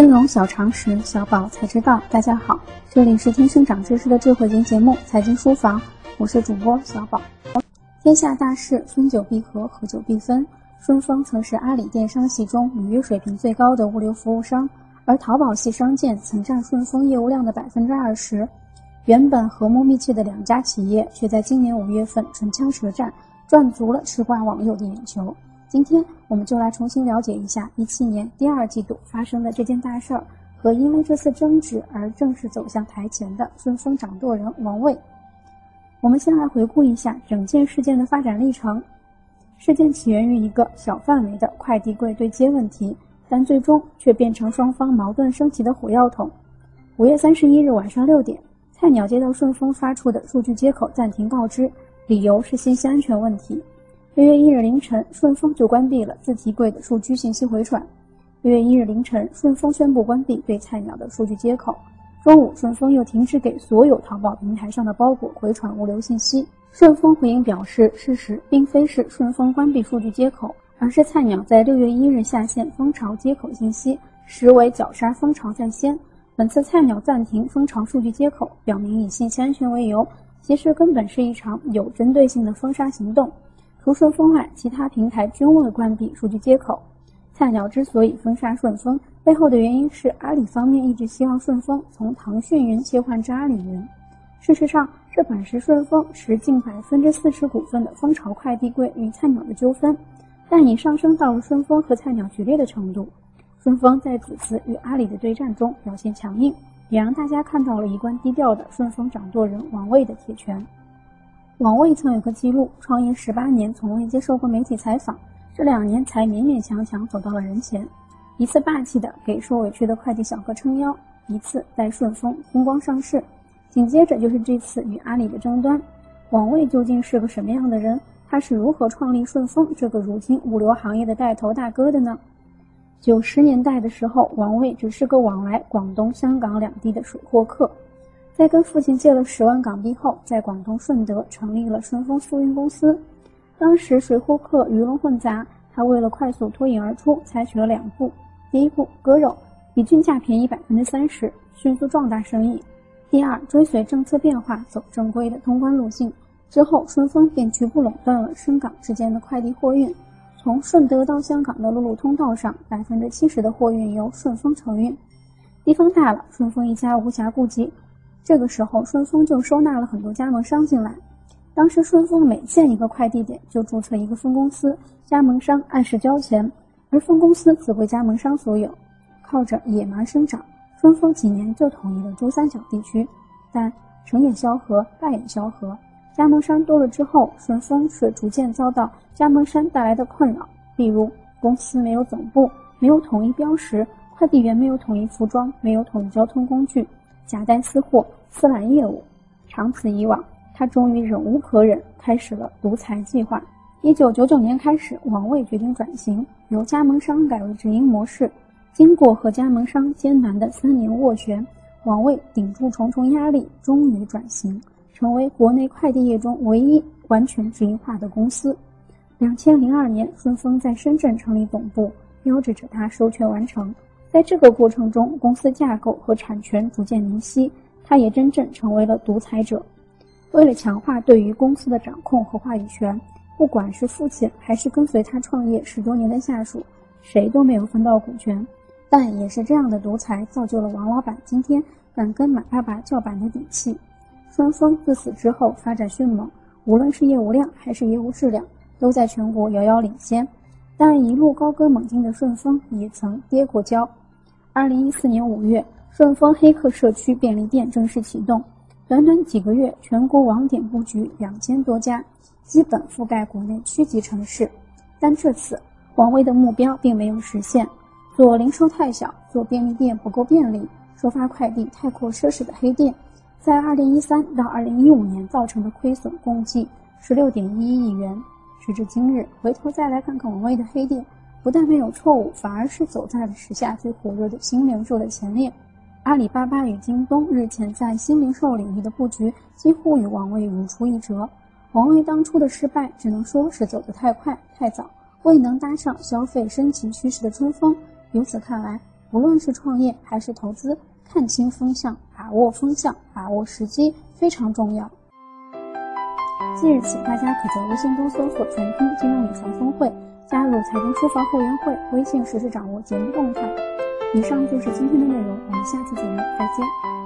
金融小常识，小宝才知道。大家好，这里是天生长知识的智慧型节目《财经书房》，我是主播小宝。天下大事，分久必合，合久必分。顺丰曾是阿里电商系中履约水平最高的物流服务商，而淘宝系商建曾占顺丰业务量的百分之二十。原本和睦密切的两家企业，却在今年五月份唇枪舌战，赚足了吃瓜网友的眼球。今天我们就来重新了解一下一七年第二季度发生的这件大事儿，和因为这次争执而正式走向台前的顺丰掌舵人王卫。我们先来回顾一下整件事件的发展历程。事件起源于一个小范围的快递柜对接问题，但最终却变成双方矛盾升级的火药桶。五月三十一日晚上六点，菜鸟接到顺丰发出的数据接口暂停告知，理由是信息安全问题。六月一日凌晨，顺丰就关闭了自提柜的数据信息回传。六月一日凌晨，顺丰宣布关闭对菜鸟的数据接口。中午，顺丰又停止给所有淘宝平台上的包裹回传物流信息。顺丰回应表示，事实并非是顺丰关闭数据接口，而是菜鸟在六月一日下线蜂巢接口信息，实为绞杀蜂巢在先。本次菜鸟暂停蜂巢数据接口，表明以信息安全为由，其实根本是一场有针对性的封杀行动。除顺丰外，其他平台均未关闭数据接口。菜鸟之所以封杀顺丰，背后的原因是阿里方面一直希望顺丰从腾讯云切换至阿里云。事实上，这本是顺丰持近百分之四十股份的蜂巢快递柜与菜鸟的纠纷，但已上升到了顺丰和菜鸟决裂的程度。顺丰在此次与阿里的对战中表现强硬，也让大家看到了一贯低调的顺丰掌舵人王卫的铁拳。王卫曾有个记录，创业十八年从未接受过媒体采访，这两年才勉勉强强走到了人前。一次霸气的给受委屈的快递小哥撑腰，一次带顺丰风光上市，紧接着就是这次与阿里的争端。王卫究竟是个什么样的人？他是如何创立顺丰这个如今物流行业的带头大哥的呢？九十年代的时候，王卫只是个往来广东、香港两地的水货客。在跟父亲借了十万港币后，在广东顺德成立了顺丰速运公司。当时水货客鱼龙混杂，他为了快速脱颖而出，采取了两步：第一步割肉，比均价便宜百分之三十，迅速壮大生意；第二，追随政策变化，走正规的通关路径。之后，顺丰便局部垄断了深港之间的快递货运，从顺德到香港的陆路通道上，百分之七十的货运由顺丰承运。地方大了，顺丰一家无暇顾及。这个时候，顺丰就收纳了很多加盟商进来。当时，顺丰每建一个快递点就注册一个分公司，加盟商按时交钱，而分公司则归加盟商所有。靠着野蛮生长，顺丰几年就统一了珠三角地区。但成也萧何，败也萧何。加盟商多了之后，顺丰却逐渐遭到加盟商带来的困扰，例如公司没有总部，没有统一标识，快递员没有统一服装，没有统一交通工具。夹带私货、私揽业务，长此以往，他终于忍无可忍，开始了独裁计划。一九九九年开始，王卫决定转型，由加盟商改为直营模式。经过和加盟商艰难的三年斡旋，王卫顶住重重压力，终于转型，成为国内快递业中唯一完全直营化的公司。两千零二年，顺丰在深圳成立总部，标志着它收权完成。在这个过程中，公司架构和产权逐渐明晰，他也真正成为了独裁者。为了强化对于公司的掌控和话语权，不管是父亲还是跟随他创业十多年的下属，谁都没有分到股权。但也是这样的独裁，造就了王老板今天敢跟马爸爸叫板的底气。顺丰自此之后发展迅猛，无论是业务量还是业务质量，都在全国遥遥领先。但一路高歌猛进的顺丰也曾跌过跤。二零一四年五月，顺丰黑客社区便利店正式启动，短短几个月，全国网点布局两千多家，基本覆盖国内区级城市。但这次，王威的目标并没有实现。做零售太小，做便利店不够便利，收发快递太过奢侈的黑店，在二零一三到二零一五年造成的亏损共计十六点一亿元。时至今日，回头再来看看王威的黑店。不但没有错误，反而是走在了时下最火热的新零售的前列。阿里巴巴与京东日前在新零售领域的布局，几乎与王卫如出一辙。王卫当初的失败，只能说是走得太快太早，未能搭上消费升级趋势的春风。由此看来，无论是创业还是投资，看清风向，把握风向，把握时机非常重要。即日起，大家可在微信中搜索“全拼金融理财峰会”，加入财经书房会员会，微信实时掌握节目动态。以上就是今天的内容，我们下次节目再见。